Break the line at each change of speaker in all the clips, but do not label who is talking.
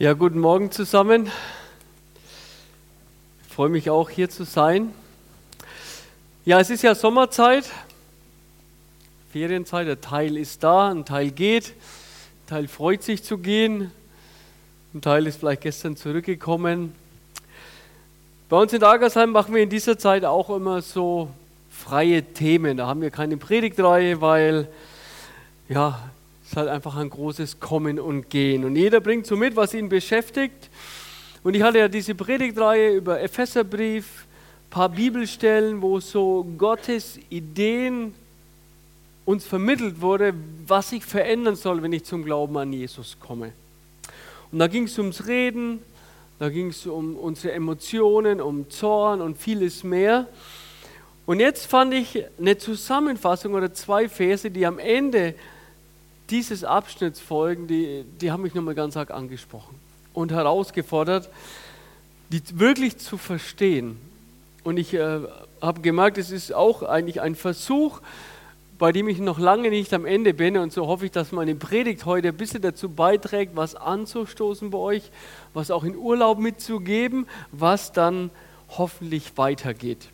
Ja, guten Morgen zusammen. Ich freue mich auch hier zu sein. Ja, es ist ja Sommerzeit, Ferienzeit. Der Teil ist da, ein Teil geht, ein Teil freut sich zu gehen, ein Teil ist vielleicht gestern zurückgekommen. Bei uns in Dagersheim machen wir in dieser Zeit auch immer so freie Themen. Da haben wir keine Predigtreihe, weil ja, ist halt einfach ein großes Kommen und Gehen. Und jeder bringt so mit, was ihn beschäftigt. Und ich hatte ja diese Predigtreihe über Epheserbrief, ein paar Bibelstellen, wo so Gottes Ideen uns vermittelt wurde, was sich verändern soll, wenn ich zum Glauben an Jesus komme. Und da ging es ums Reden, da ging es um unsere Emotionen, um Zorn und vieles mehr. Und jetzt fand ich eine Zusammenfassung oder zwei Verse, die am Ende dieses Abschnitts folgen, die, die haben mich nochmal ganz arg angesprochen und herausgefordert, die wirklich zu verstehen. Und ich äh, habe gemerkt, es ist auch eigentlich ein Versuch, bei dem ich noch lange nicht am Ende bin. Und so hoffe ich, dass meine Predigt heute ein bisschen dazu beiträgt, was anzustoßen bei euch, was auch in Urlaub mitzugeben, was dann hoffentlich weitergeht.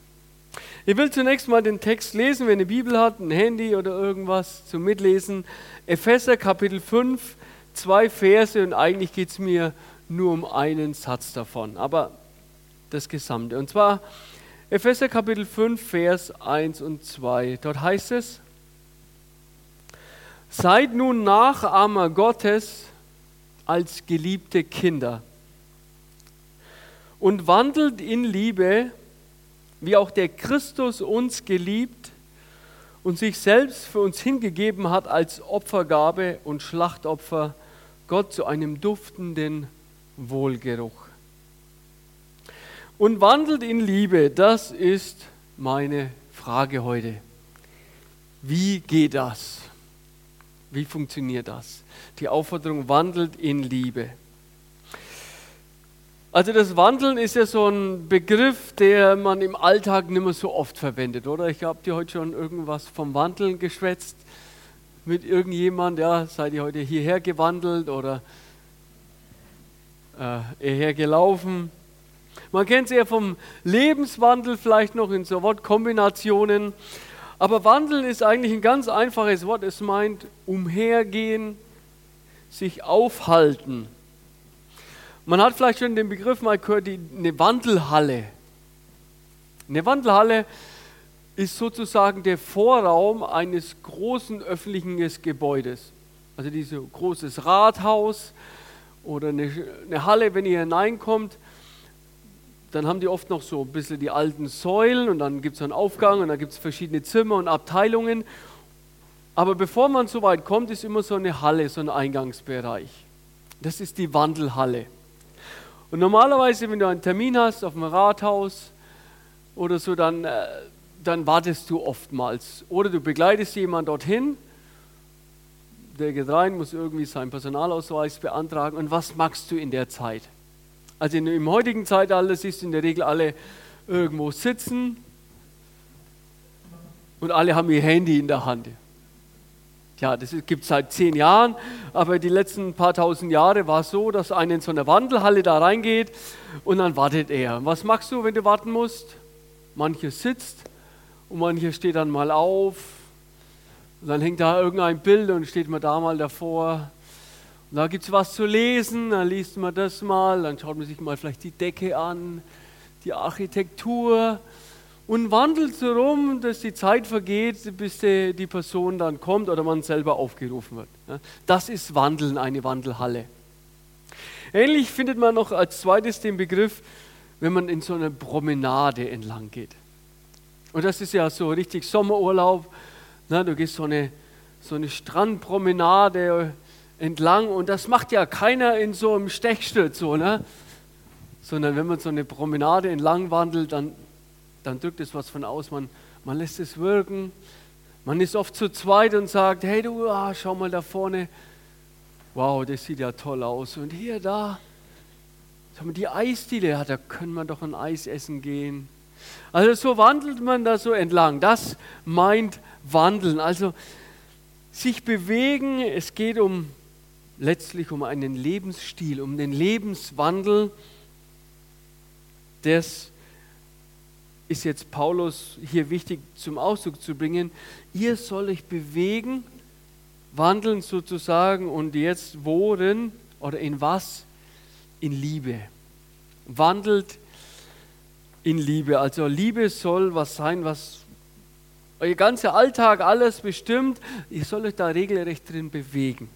Ich will zunächst mal den Text lesen, wenn ihr Bibel hat, ein Handy oder irgendwas zum Mitlesen. Epheser Kapitel 5, zwei Verse und eigentlich geht es mir nur um einen Satz davon, aber das Gesamte. Und zwar Epheser Kapitel 5, Vers 1 und 2. Dort heißt es, Seid nun Nachahmer Gottes als geliebte Kinder und wandelt in Liebe, wie auch der Christus uns geliebt und sich selbst für uns hingegeben hat als Opfergabe und Schlachtopfer, Gott zu einem duftenden Wohlgeruch. Und wandelt in Liebe, das ist meine Frage heute. Wie geht das? Wie funktioniert das? Die Aufforderung wandelt in Liebe. Also das Wandeln ist ja so ein Begriff, der man im Alltag nicht mehr so oft verwendet, oder? Ich habe dir heute schon irgendwas vom Wandeln geschwätzt mit irgendjemand, ja, seid ihr heute hierher gewandelt oder äh, hierher gelaufen. Man kennt es eher vom Lebenswandel vielleicht noch in so Wortkombinationen. Aber Wandeln ist eigentlich ein ganz einfaches Wort. Es meint umhergehen, sich aufhalten. Man hat vielleicht schon den Begriff mal gehört, die, eine Wandelhalle. Eine Wandelhalle ist sozusagen der Vorraum eines großen öffentlichen Gebäudes. Also dieses großes Rathaus oder eine, eine Halle, wenn ihr hineinkommt, dann haben die oft noch so ein bisschen die alten Säulen und dann gibt es einen Aufgang und dann gibt es verschiedene Zimmer und Abteilungen. Aber bevor man so weit kommt, ist immer so eine Halle, so ein Eingangsbereich. Das ist die Wandelhalle. Und normalerweise, wenn du einen Termin hast auf dem Rathaus oder so, dann, äh, dann wartest du oftmals. Oder du begleitest jemanden dorthin, der geht rein, muss irgendwie seinen Personalausweis beantragen. Und was machst du in der Zeit? Also in, im heutigen Zeitalter siehst du in der Regel alle irgendwo sitzen und alle haben ihr Handy in der Hand. Ja, das gibt es seit zehn Jahren, aber die letzten paar tausend Jahre war es so, dass einer in so eine Wandelhalle da reingeht und dann wartet er. Was machst du, wenn du warten musst? Mancher sitzt und mancher steht dann mal auf und dann hängt da irgendein Bild und steht man da mal davor. Und da gibt es was zu lesen, dann liest man das mal, dann schaut man sich mal vielleicht die Decke an, die Architektur und wandelt so rum, dass die Zeit vergeht, bis die, die Person dann kommt oder man selber aufgerufen wird. Das ist Wandeln, eine Wandelhalle. Ähnlich findet man noch als zweites den Begriff, wenn man in so einer Promenade entlang geht. Und das ist ja so richtig Sommerurlaub. Na, du gehst so eine, so eine Strandpromenade entlang und das macht ja keiner in so einem Stechschritt so, ne? sondern wenn man so eine Promenade entlang wandelt, dann dann drückt es was von aus, man, man lässt es wirken. Man ist oft zu zweit und sagt, hey du, ah, schau mal da vorne, wow, das sieht ja toll aus. Und hier, da, die Eisdiele, ja, da können wir doch ein Eis essen gehen. Also so wandelt man da so entlang. Das meint Wandeln. Also sich bewegen, es geht um letztlich um einen Lebensstil, um den Lebenswandel, das ist jetzt Paulus hier wichtig zum Ausdruck zu bringen. Ihr sollt euch bewegen, wandeln sozusagen und jetzt worin oder in was? In Liebe. Wandelt in Liebe. Also Liebe soll was sein, was euer ganzer Alltag alles bestimmt. Ihr sollt euch da regelrecht drin bewegen.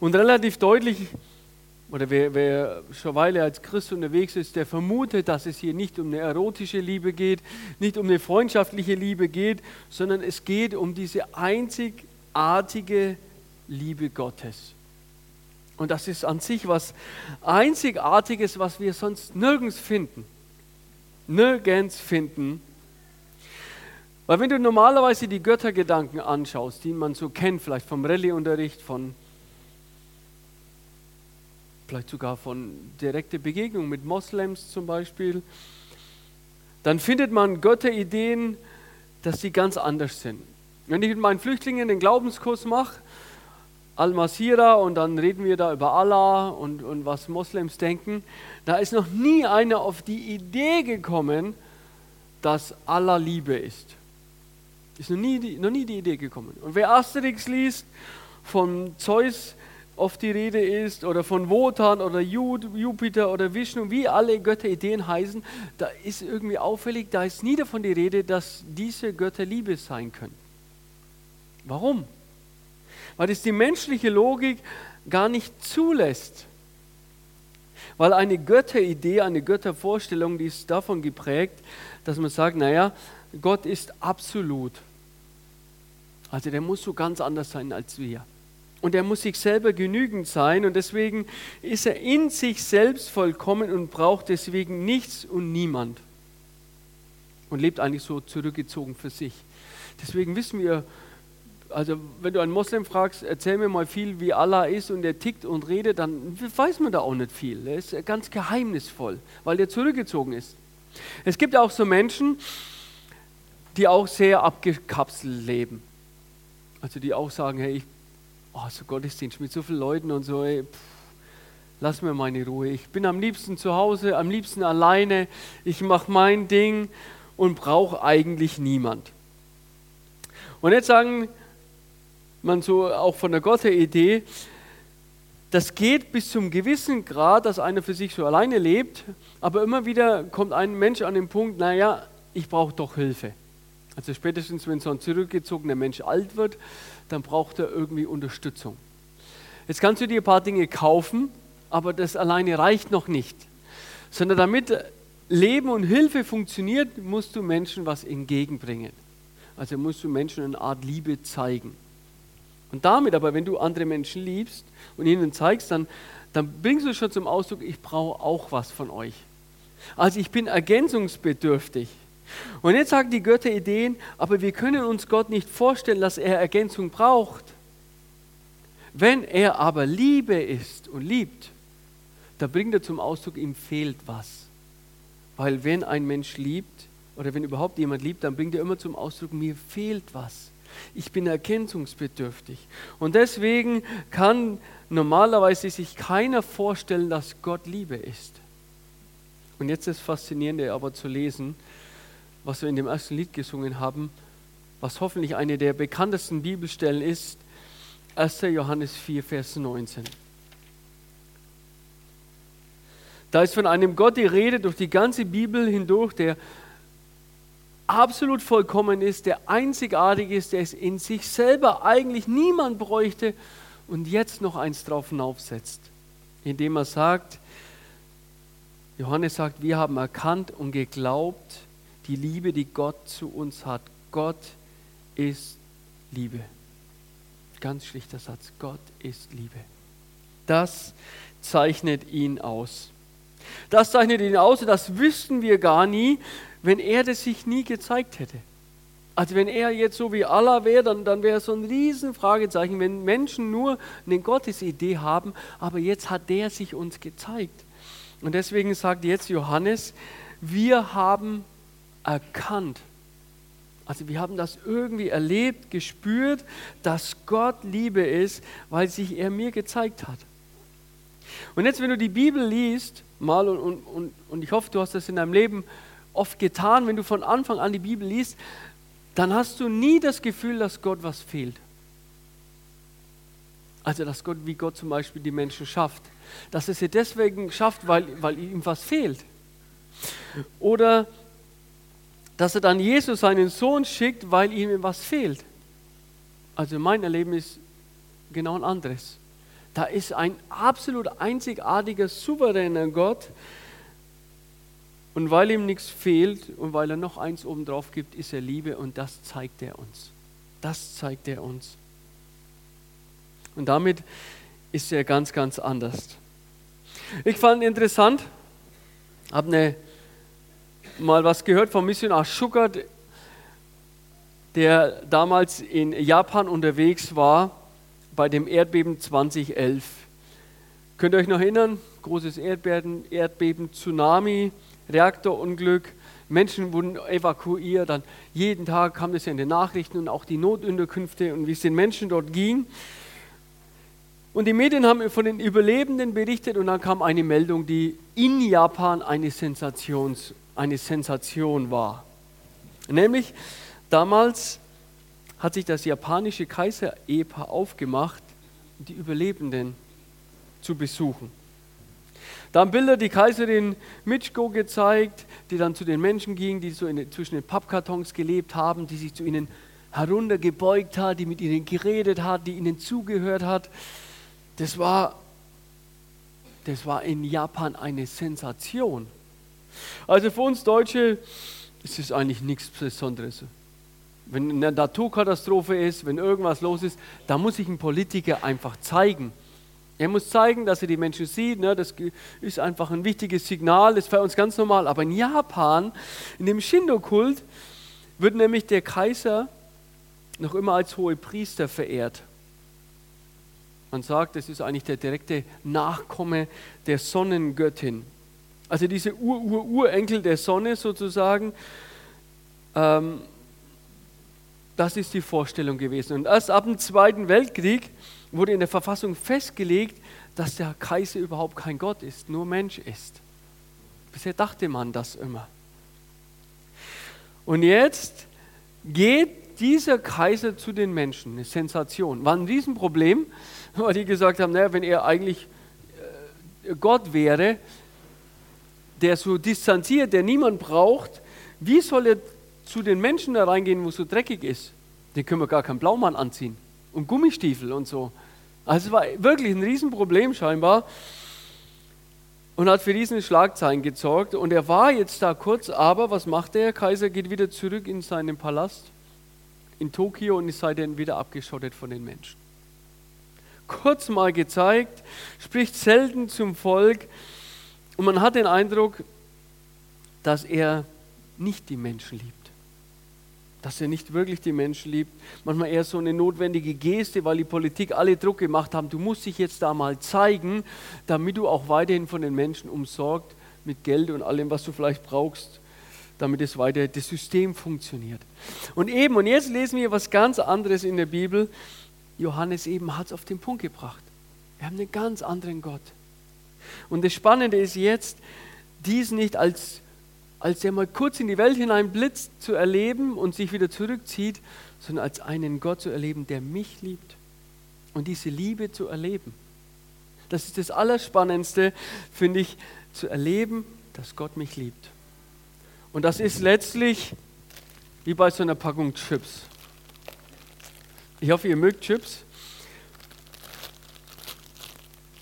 Und relativ deutlich, oder wer, wer schon Weile als Christ unterwegs ist, der vermutet, dass es hier nicht um eine erotische Liebe geht, nicht um eine freundschaftliche Liebe geht, sondern es geht um diese einzigartige Liebe Gottes. Und das ist an sich was Einzigartiges, was wir sonst nirgends finden. Nirgends finden. Weil wenn du normalerweise die Göttergedanken anschaust, die man so kennt, vielleicht vom Rallye-Unterricht, von vielleicht sogar von direkter Begegnung mit Moslems zum Beispiel, dann findet man Götterideen, dass sie ganz anders sind. Wenn ich mit meinen Flüchtlingen den Glaubenskurs mache, Al-Masira und dann reden wir da über Allah und, und was Moslems denken, da ist noch nie einer auf die Idee gekommen, dass Allah Liebe ist. Ist noch nie, noch nie die Idee gekommen. Und wer Asterix liest, von Zeus oft die Rede ist, oder von Wotan oder Jupiter oder Vishnu, wie alle Götterideen heißen, da ist irgendwie auffällig, da ist nie davon die Rede, dass diese Götter Liebe sein können. Warum? Weil es die menschliche Logik gar nicht zulässt. Weil eine Götteridee, eine Göttervorstellung, die ist davon geprägt, dass man sagt, naja, Gott ist absolut. Also der muss so ganz anders sein als wir. Und er muss sich selber genügend sein und deswegen ist er in sich selbst vollkommen und braucht deswegen nichts und niemand. Und lebt eigentlich so zurückgezogen für sich. Deswegen wissen wir, also wenn du einen Moslem fragst, erzähl mir mal viel, wie Allah ist und er tickt und redet, dann weiß man da auch nicht viel. Er ist ganz geheimnisvoll, weil er zurückgezogen ist. Es gibt auch so Menschen, die auch sehr abgekapselt leben. Also die auch sagen, hey, ich oh, so Gottesdienst mit so vielen Leuten und so, ey, pff, lass mir meine Ruhe. Ich bin am liebsten zu Hause, am liebsten alleine. Ich mache mein Ding und brauche eigentlich niemand. Und jetzt sagen man so auch von der Gotte-Idee, das geht bis zum gewissen Grad, dass einer für sich so alleine lebt, aber immer wieder kommt ein Mensch an den Punkt, naja, ich brauche doch Hilfe. Also spätestens, wenn so ein zurückgezogener Mensch alt wird, dann braucht er irgendwie Unterstützung. Jetzt kannst du dir ein paar Dinge kaufen, aber das alleine reicht noch nicht. Sondern damit Leben und Hilfe funktioniert, musst du Menschen was entgegenbringen. Also musst du Menschen eine Art Liebe zeigen. Und damit aber, wenn du andere Menschen liebst und ihnen zeigst, dann, dann bringst du schon zum Ausdruck, ich brauche auch was von euch. Also ich bin ergänzungsbedürftig. Und jetzt sagen die Götter Ideen, aber wir können uns Gott nicht vorstellen, dass er Ergänzung braucht. Wenn er aber Liebe ist und liebt, da bringt er zum Ausdruck, ihm fehlt was. Weil wenn ein Mensch liebt oder wenn überhaupt jemand liebt, dann bringt er immer zum Ausdruck, mir fehlt was. Ich bin ergänzungsbedürftig. Und deswegen kann normalerweise sich keiner vorstellen, dass Gott Liebe ist. Und jetzt ist das Faszinierende aber zu lesen, was wir in dem ersten Lied gesungen haben, was hoffentlich eine der bekanntesten Bibelstellen ist, 1. Johannes 4, Vers 19. Da ist von einem Gott die Rede durch die ganze Bibel hindurch, der absolut vollkommen ist, der einzigartig ist, der es in sich selber eigentlich niemand bräuchte und jetzt noch eins drauf hinaufsetzt, indem er sagt, Johannes sagt, wir haben erkannt und geglaubt, die Liebe, die Gott zu uns hat. Gott ist Liebe. Ganz schlichter Satz. Gott ist Liebe. Das zeichnet ihn aus. Das zeichnet ihn aus und das wüssten wir gar nie, wenn er das sich nie gezeigt hätte. Also wenn er jetzt so wie Allah wäre, dann, dann wäre es so ein Riesenfragezeichen, wenn Menschen nur eine Gottesidee haben, aber jetzt hat der sich uns gezeigt. Und deswegen sagt jetzt Johannes, wir haben erkannt. Also wir haben das irgendwie erlebt, gespürt, dass Gott Liebe ist, weil sich er mir gezeigt hat. Und jetzt, wenn du die Bibel liest, mal und, und, und, ich hoffe, du hast das in deinem Leben oft getan, wenn du von Anfang an die Bibel liest, dann hast du nie das Gefühl, dass Gott was fehlt. Also, dass Gott, wie Gott zum Beispiel die Menschen schafft. Dass er sie deswegen schafft, weil, weil ihm was fehlt. Oder dass er dann Jesus, seinen Sohn, schickt, weil ihm was fehlt. Also mein Erleben ist genau ein anderes. Da ist ein absolut einzigartiger, souveräner Gott. Und weil ihm nichts fehlt und weil er noch eins obendrauf gibt, ist er Liebe und das zeigt er uns. Das zeigt er uns. Und damit ist er ganz, ganz anders. Ich fand interessant, habe eine mal was gehört vom Missionar Schuckert, der damals in Japan unterwegs war bei dem Erdbeben 2011. Könnt ihr euch noch erinnern? Großes Erdbeben, Erdbeben, Tsunami, Reaktorunglück. Menschen wurden evakuiert. Dann jeden Tag kam das ja in den Nachrichten und auch die Notunterkünfte und wie es den Menschen dort ging. Und die Medien haben von den Überlebenden berichtet und dann kam eine Meldung, die in Japan eine Sensations eine Sensation war. Nämlich damals hat sich das japanische Kaiser-Ehepaar aufgemacht, die Überlebenden zu besuchen. Da haben Bilder die Kaiserin Michiko gezeigt, die dann zu den Menschen ging, die so in, zwischen den Pappkartons gelebt haben, die sich zu ihnen heruntergebeugt hat, die mit ihnen geredet hat, die ihnen zugehört hat. Das war, das war in Japan eine Sensation. Also für uns Deutsche ist es eigentlich nichts Besonderes. Wenn eine Naturkatastrophe ist, wenn irgendwas los ist, da muss sich ein Politiker einfach zeigen. Er muss zeigen, dass er die Menschen sieht. Ne? Das ist einfach ein wichtiges Signal, das ist für uns ganz normal. Aber in Japan, in dem Shindo-Kult, wird nämlich der Kaiser noch immer als hohe Priester verehrt. Man sagt, das ist eigentlich der direkte Nachkomme der Sonnengöttin. Also diese Ur-Ur-Urenkel der Sonne sozusagen, ähm, das ist die Vorstellung gewesen. Und erst ab dem Zweiten Weltkrieg wurde in der Verfassung festgelegt, dass der Kaiser überhaupt kein Gott ist, nur Mensch ist. Bisher dachte man das immer. Und jetzt geht dieser Kaiser zu den Menschen, eine Sensation. War ein Riesenproblem, weil die gesagt haben, naja, wenn er eigentlich äh, Gott wäre, der so distanziert, der niemand braucht, wie soll er zu den Menschen da reingehen, wo es so dreckig ist? Den können wir gar keinen Blaumann anziehen und Gummistiefel und so. Also es war wirklich ein Riesenproblem scheinbar und hat für riesen Schlagzeilen gesorgt. Und er war jetzt da kurz, aber was macht der? Kaiser geht wieder zurück in seinen Palast in Tokio und ist seitdem wieder abgeschottet von den Menschen. Kurz mal gezeigt, spricht selten zum Volk, und man hat den Eindruck, dass er nicht die Menschen liebt. Dass er nicht wirklich die Menschen liebt. Manchmal eher so eine notwendige Geste, weil die Politik alle Druck gemacht haben. Du musst dich jetzt da mal zeigen, damit du auch weiterhin von den Menschen umsorgt mit Geld und allem, was du vielleicht brauchst, damit es weiter das System funktioniert. Und eben, und jetzt lesen wir was ganz anderes in der Bibel. Johannes eben hat es auf den Punkt gebracht. Wir haben einen ganz anderen Gott. Und das Spannende ist jetzt, dies nicht als, als er mal kurz in die Welt hinein blitzt zu erleben und sich wieder zurückzieht, sondern als einen Gott zu erleben, der mich liebt und diese Liebe zu erleben. Das ist das Allerspannendste, finde ich, zu erleben, dass Gott mich liebt. Und das ist letztlich wie bei so einer Packung Chips. Ich hoffe, ihr mögt Chips.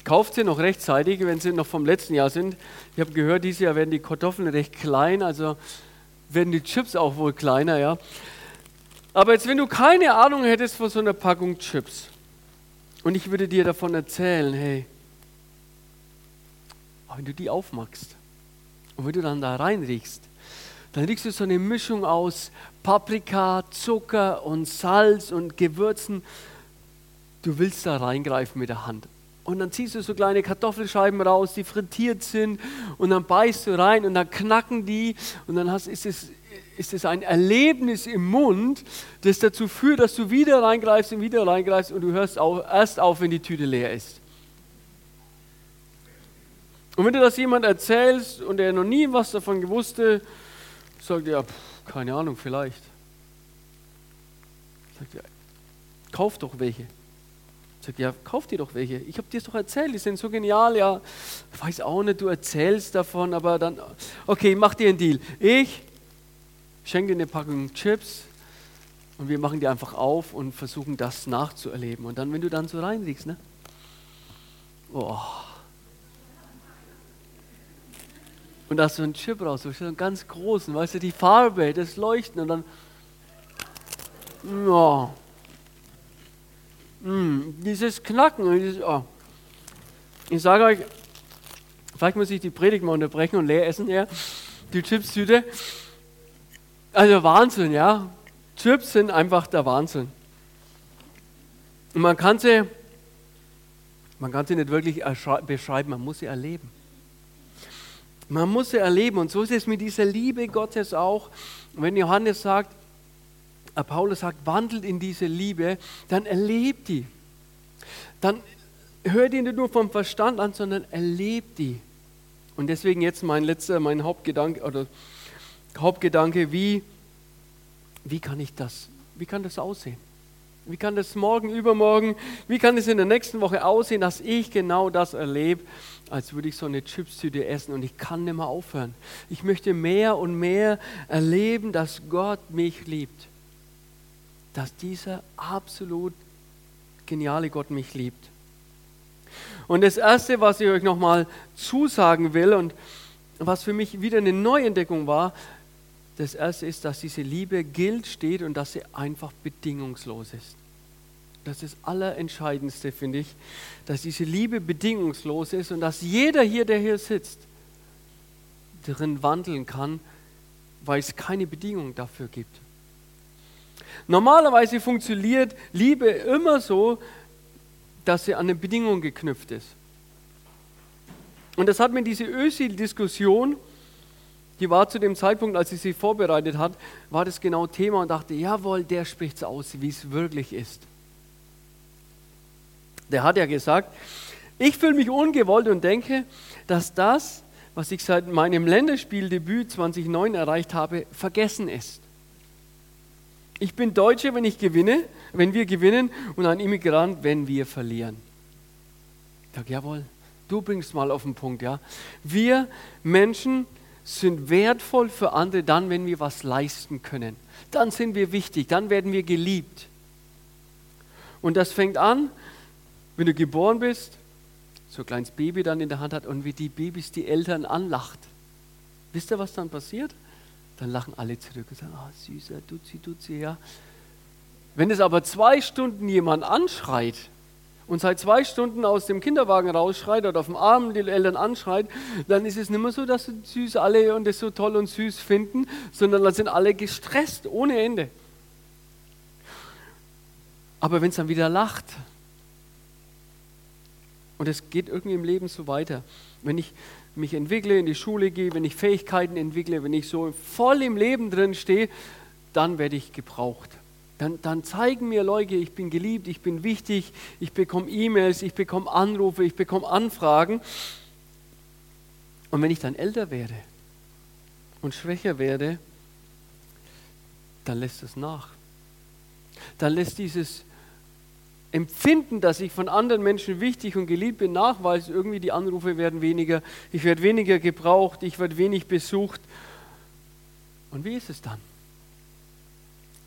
Kauft sie noch rechtzeitig, wenn sie noch vom letzten Jahr sind. Ich habe gehört, dieses Jahr werden die Kartoffeln recht klein, also werden die Chips auch wohl kleiner, ja. Aber jetzt, wenn du keine Ahnung hättest von so einer Packung Chips und ich würde dir davon erzählen, hey, wenn du die aufmachst und wenn du dann da reinriechst, dann riechst du so eine Mischung aus Paprika, Zucker und Salz und Gewürzen. Du willst da reingreifen mit der Hand. Und dann ziehst du so kleine Kartoffelscheiben raus, die frittiert sind, und dann beißt du rein und dann knacken die und dann hast, ist es ist es ein Erlebnis im Mund, das dazu führt, dass du wieder reingreifst und wieder reingreifst und du hörst auch erst auf, wenn die Tüte leer ist. Und wenn du das jemand erzählst und er noch nie was davon gewusst hat, sagt er, pff, keine Ahnung, vielleicht. Sagt er, kauf doch welche. Sagt ja, kauf dir doch welche. Ich habe dir es doch erzählt, die sind so genial, ja. Ich weiß auch nicht, du erzählst davon, aber dann, okay, mach dir einen Deal. Ich schenke dir eine Packung Chips und wir machen die einfach auf und versuchen das nachzuerleben. Und dann, wenn du dann so reinliegst, ne? Oh. Und da hast du einen Chip raus, so einen ganz großen, weißt du, die Farbe, das Leuchten und dann, oh. Mm, dieses Knacken, dieses, oh. ich sage euch, vielleicht muss ich die Predigt mal unterbrechen und leer essen, ja, die Chipstüte. Also Wahnsinn, ja. Chips sind einfach der Wahnsinn. Und man kann sie, man kann sie nicht wirklich beschreiben, man muss sie erleben. Man muss sie erleben und so ist es mit dieser Liebe Gottes auch. Und wenn Johannes sagt, Paulus sagt, wandelt in diese Liebe, dann erlebt die. Dann hört die nicht nur vom Verstand an, sondern erlebt die. Und deswegen jetzt mein letzter, mein Hauptgedanke oder Hauptgedanke, wie, wie kann ich das, wie kann das aussehen? Wie kann das morgen, übermorgen, wie kann es in der nächsten Woche aussehen, dass ich genau das erlebe, als würde ich so eine Chipstüte essen und ich kann nicht mehr aufhören. Ich möchte mehr und mehr erleben, dass Gott mich liebt. Dass dieser absolut geniale Gott mich liebt. Und das Erste, was ich euch nochmal zusagen will und was für mich wieder eine Neuentdeckung war, das erste ist, dass diese Liebe gilt, steht und dass sie einfach bedingungslos ist. Das ist das Allerentscheidendste, finde ich, dass diese Liebe bedingungslos ist und dass jeder hier, der hier sitzt, darin wandeln kann, weil es keine Bedingung dafür gibt. Normalerweise funktioniert Liebe immer so, dass sie an eine Bedingung geknüpft ist. Und das hat mir diese Ösil-Diskussion die war zu dem Zeitpunkt, als sie sie vorbereitet hat, war das genau Thema und dachte, jawohl, der spricht es aus, wie es wirklich ist. Der hat ja gesagt, ich fühle mich ungewollt und denke, dass das, was ich seit meinem Länderspieldebüt 2009 erreicht habe, vergessen ist. Ich bin Deutscher, wenn ich gewinne, wenn wir gewinnen und ein Immigrant, wenn wir verlieren. Ich sage, jawohl, du bringst mal auf den Punkt, ja. Wir Menschen sind wertvoll für andere dann, wenn wir was leisten können. Dann sind wir wichtig, dann werden wir geliebt. Und das fängt an, wenn du geboren bist, so ein kleines Baby dann in der Hand hat und wie die Babys die Eltern anlacht. Wisst ihr, was dann passiert? Dann lachen alle zurück und sagen, ah, süßer, duzi, duzi, ja. Wenn es aber zwei Stunden jemand anschreit, und seit zwei Stunden aus dem Kinderwagen rausschreit oder auf dem Arm die Eltern anschreit, dann ist es nicht mehr so, dass sie süß alle und das so toll und süß finden, sondern dann sind alle gestresst ohne Ende. Aber wenn es dann wieder lacht, und es geht irgendwie im Leben so weiter, wenn ich mich entwickle, in die Schule gehe, wenn ich Fähigkeiten entwickle, wenn ich so voll im Leben drin stehe, dann werde ich gebraucht dann, dann zeigen mir Leute, ich bin geliebt, ich bin wichtig, ich bekomme E-Mails, ich bekomme Anrufe, ich bekomme Anfragen. Und wenn ich dann älter werde und schwächer werde, dann lässt es nach. Dann lässt dieses Empfinden, dass ich von anderen Menschen wichtig und geliebt bin, nach, weil irgendwie die Anrufe werden weniger, ich werde weniger gebraucht, ich werde wenig besucht. Und wie ist es dann?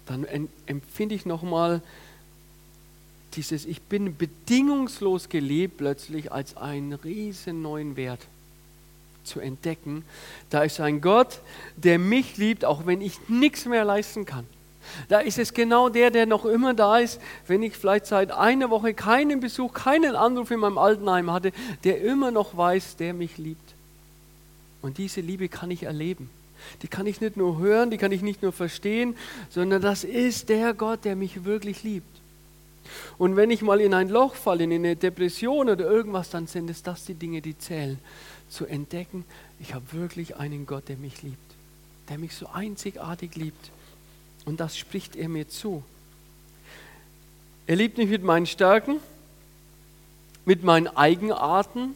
dann empfinde ich nochmal dieses Ich bin bedingungslos geliebt plötzlich als einen riesen neuen Wert zu entdecken. Da ist ein Gott, der mich liebt, auch wenn ich nichts mehr leisten kann. Da ist es genau der, der noch immer da ist, wenn ich vielleicht seit einer Woche keinen Besuch, keinen Anruf in meinem Altenheim hatte, der immer noch weiß, der mich liebt. Und diese Liebe kann ich erleben. Die kann ich nicht nur hören, die kann ich nicht nur verstehen, sondern das ist der Gott, der mich wirklich liebt. Und wenn ich mal in ein Loch falle, in eine Depression oder irgendwas, dann sind es das die Dinge, die zählen. Zu entdecken, ich habe wirklich einen Gott, der mich liebt. der mich so einzigartig liebt. Und das spricht er mir zu. Er liebt mich mit meinen Stärken, mit meinen Eigenarten,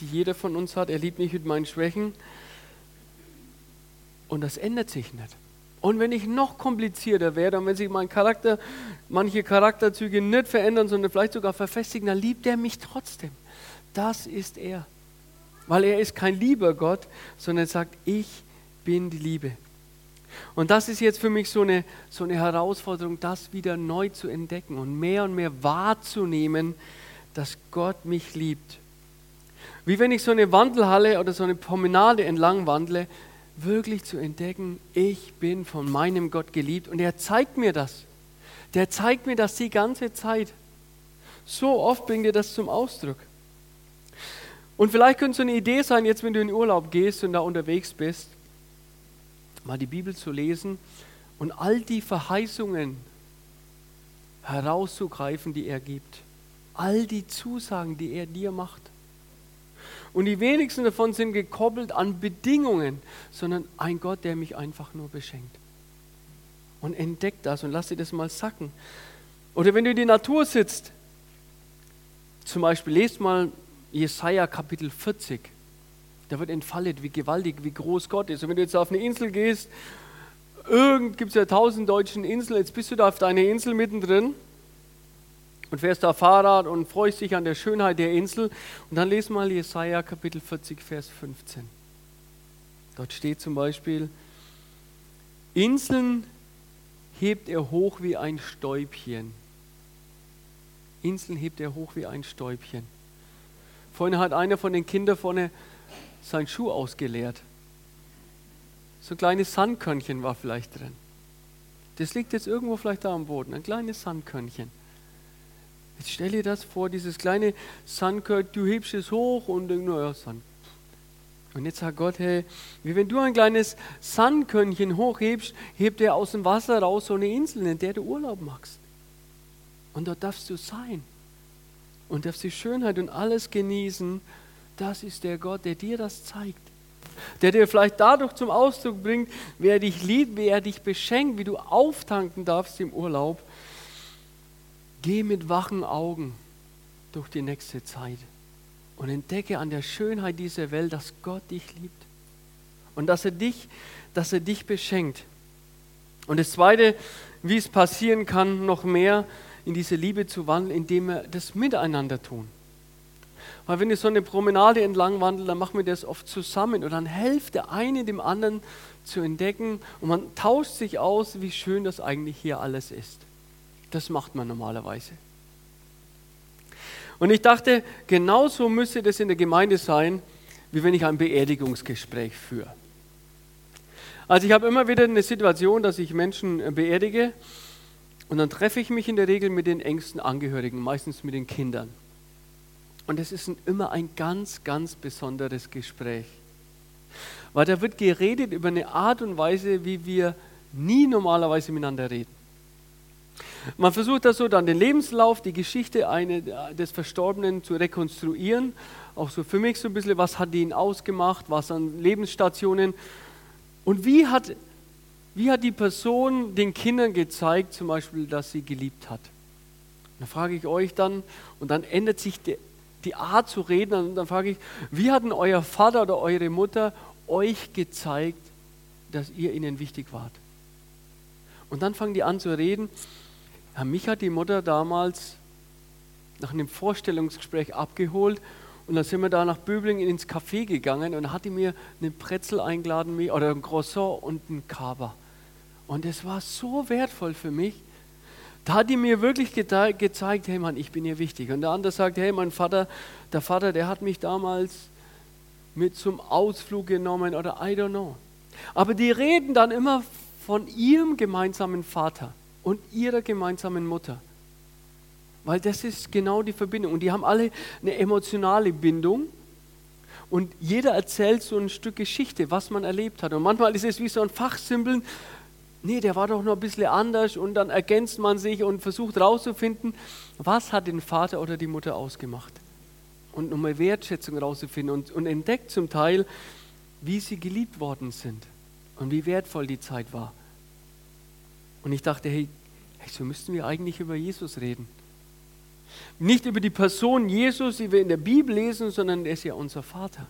die jeder von uns hat. Er liebt mich mit meinen Schwächen. Und das ändert sich nicht. Und wenn ich noch komplizierter werde und wenn sich mein Charakter, manche Charakterzüge nicht verändern, sondern vielleicht sogar verfestigen, dann liebt er mich trotzdem. Das ist er. Weil er ist kein lieber Gott, sondern sagt, ich bin die Liebe. Und das ist jetzt für mich so eine, so eine Herausforderung, das wieder neu zu entdecken und mehr und mehr wahrzunehmen, dass Gott mich liebt. Wie wenn ich so eine Wandelhalle oder so eine Promenade entlang wandle, wirklich zu entdecken, ich bin von meinem Gott geliebt und er zeigt mir das. Der zeigt mir das die ganze Zeit. So oft bringt er das zum Ausdruck. Und vielleicht könnte so eine Idee sein, jetzt wenn du in Urlaub gehst und da unterwegs bist, mal die Bibel zu lesen und all die Verheißungen herauszugreifen, die er gibt. All die Zusagen, die er dir macht. Und die wenigsten davon sind gekoppelt an Bedingungen, sondern ein Gott, der mich einfach nur beschenkt. Und entdeckt das und lass dir das mal sacken. Oder wenn du in die Natur sitzt, zum Beispiel lest mal Jesaja Kapitel 40. Da wird entfaltet, wie gewaltig, wie groß Gott ist. Und wenn du jetzt auf eine Insel gehst, irgend gibt es ja tausend deutschen Inseln, jetzt bist du da auf deiner Insel mittendrin und fährst da Fahrrad und freust dich an der Schönheit der Insel. Und dann lese mal Jesaja Kapitel 40, Vers 15. Dort steht zum Beispiel: Inseln hebt er hoch wie ein Stäubchen. Inseln hebt er hoch wie ein Stäubchen. Vorhin hat einer von den Kindern vorne seinen Schuh ausgeleert. So ein kleines Sandkörnchen war vielleicht drin. Das liegt jetzt irgendwo vielleicht da am Boden, ein kleines Sandkörnchen. Jetzt stell dir das vor, dieses kleine Sandkörnchen, du hebst es hoch und denkst, naja, Sand. Und jetzt sagt Gott, hey, wie wenn du ein kleines Sandkörnchen hochhebst, hebt er aus dem Wasser raus so eine Insel, in der du Urlaub machst. Und dort darfst du sein. Und darfst die Schönheit und alles genießen. Das ist der Gott, der dir das zeigt. Der dir vielleicht dadurch zum Ausdruck bringt, wer dich liebt, wer dich beschenkt, wie du auftanken darfst im Urlaub Geh mit wachen Augen durch die nächste Zeit und entdecke an der Schönheit dieser Welt, dass Gott dich liebt und dass er dich, dass er dich beschenkt. Und das Zweite, wie es passieren kann, noch mehr in diese Liebe zu wandeln, indem wir das miteinander tun. Weil wenn ich so eine Promenade entlang wandle, dann machen wir das oft zusammen und dann hilft der eine dem anderen zu entdecken und man tauscht sich aus, wie schön das eigentlich hier alles ist. Das macht man normalerweise. Und ich dachte, genauso müsste das in der Gemeinde sein, wie wenn ich ein Beerdigungsgespräch führe. Also ich habe immer wieder eine Situation, dass ich Menschen äh, beerdige und dann treffe ich mich in der Regel mit den engsten Angehörigen, meistens mit den Kindern. Und es ist immer ein ganz, ganz besonderes Gespräch. Weil da wird geredet über eine Art und Weise, wie wir nie normalerweise miteinander reden. Man versucht das so dann den Lebenslauf, die Geschichte eine, des Verstorbenen zu rekonstruieren. Auch so für mich so ein bisschen, was hat ihn ausgemacht, was an Lebensstationen. Und wie hat, wie hat die Person den Kindern gezeigt, zum Beispiel, dass sie geliebt hat? Da frage ich euch dann, und dann ändert sich die, die Art zu reden, und dann frage ich, wie hat denn euer Vater oder eure Mutter euch gezeigt, dass ihr ihnen wichtig wart? Und dann fangen die an zu reden ja, mich hat die Mutter damals nach einem Vorstellungsgespräch abgeholt und dann sind wir da nach Böblingen ins Café gegangen und hat die mir einen Pretzel eingeladen oder ein Croissant und ein Kaba. Und es war so wertvoll für mich. Da hat die mir wirklich gezeigt, hey Mann, ich bin ihr wichtig. Und der andere sagt, hey, mein Vater, der Vater, der hat mich damals mit zum Ausflug genommen oder I don't know. Aber die reden dann immer von ihrem gemeinsamen Vater und ihrer gemeinsamen Mutter. Weil das ist genau die Verbindung. Und die haben alle eine emotionale Bindung. Und jeder erzählt so ein Stück Geschichte, was man erlebt hat. Und manchmal ist es wie so ein Fachsimpeln. Nee, der war doch noch ein bisschen anders. Und dann ergänzt man sich und versucht herauszufinden, was hat den Vater oder die Mutter ausgemacht. Und nochmal Wertschätzung herauszufinden und, und entdeckt zum Teil, wie sie geliebt worden sind. und wie wertvoll die Zeit war. Und ich dachte, hey, so müssten wir eigentlich über Jesus reden. Nicht über die Person Jesus, die wir in der Bibel lesen, sondern er ist ja unser Vater.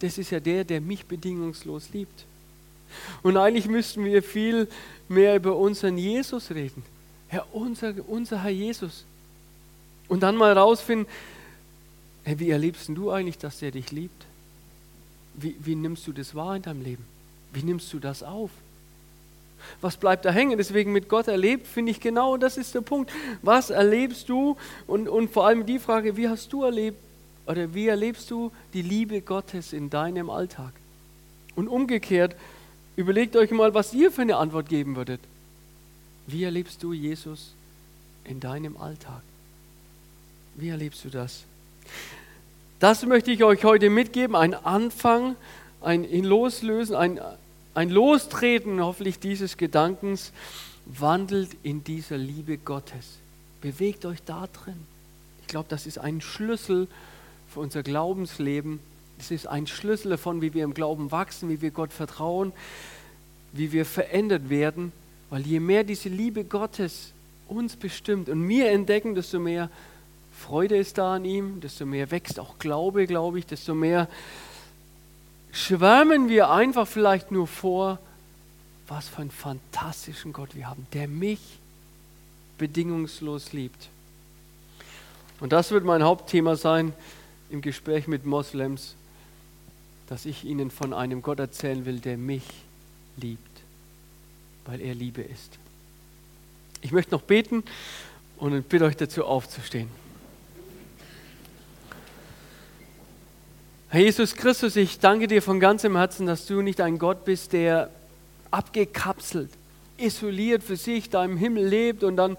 Das ist ja der, der mich bedingungslos liebt. Und eigentlich müssten wir viel mehr über unseren Jesus reden. Ja, unser, unser Herr Jesus. Und dann mal rausfinden, hey, wie erlebst du eigentlich, dass der dich liebt? Wie, wie nimmst du das wahr in deinem Leben? Wie nimmst du das auf? Was bleibt da hängen? Deswegen mit Gott erlebt, finde ich genau, das ist der Punkt. Was erlebst du? Und, und vor allem die Frage, wie hast du erlebt oder wie erlebst du die Liebe Gottes in deinem Alltag? Und umgekehrt, überlegt euch mal, was ihr für eine Antwort geben würdet. Wie erlebst du Jesus in deinem Alltag? Wie erlebst du das? Das möchte ich euch heute mitgeben, ein Anfang, ein Loslösen, ein, ein Lostreten hoffentlich dieses Gedankens. Wandelt in dieser Liebe Gottes. Bewegt euch da drin. Ich glaube, das ist ein Schlüssel für unser Glaubensleben. Es ist ein Schlüssel davon, wie wir im Glauben wachsen, wie wir Gott vertrauen, wie wir verändert werden. Weil je mehr diese Liebe Gottes uns bestimmt und wir entdecken, desto mehr Freude ist da an ihm, desto mehr wächst auch Glaube, glaube ich, desto mehr schwärmen wir einfach vielleicht nur vor, was für einen fantastischen Gott wir haben, der mich bedingungslos liebt. Und das wird mein Hauptthema sein im Gespräch mit Moslems, dass ich ihnen von einem Gott erzählen will, der mich liebt, weil er Liebe ist. Ich möchte noch beten und bitte euch dazu aufzustehen. Herr Jesus Christus, ich danke dir von ganzem Herzen, dass du nicht ein Gott bist, der abgekapselt, isoliert für sich da im Himmel lebt und dann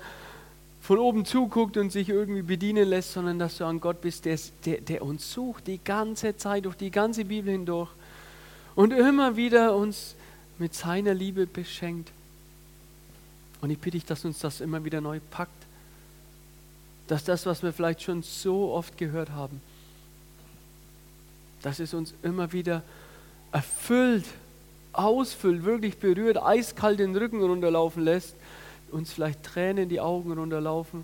von oben zuguckt und sich irgendwie bedienen lässt, sondern dass du ein Gott bist, der, der, der uns sucht, die ganze Zeit, durch die ganze Bibel hindurch und immer wieder uns mit seiner Liebe beschenkt. Und ich bitte dich, dass uns das immer wieder neu packt, dass das, was wir vielleicht schon so oft gehört haben, dass es uns immer wieder erfüllt, ausfüllt, wirklich berührt, eiskalt den Rücken runterlaufen lässt, uns vielleicht Tränen in die Augen runterlaufen,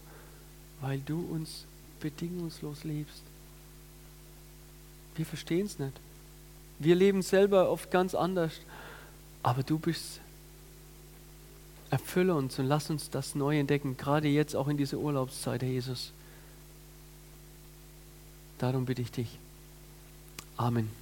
weil du uns bedingungslos liebst. Wir verstehen es nicht. Wir leben selber oft ganz anders, aber du bist. Erfülle uns und lass uns das neu entdecken, gerade jetzt auch in dieser Urlaubszeit, Herr Jesus. Darum bitte ich dich. Amen.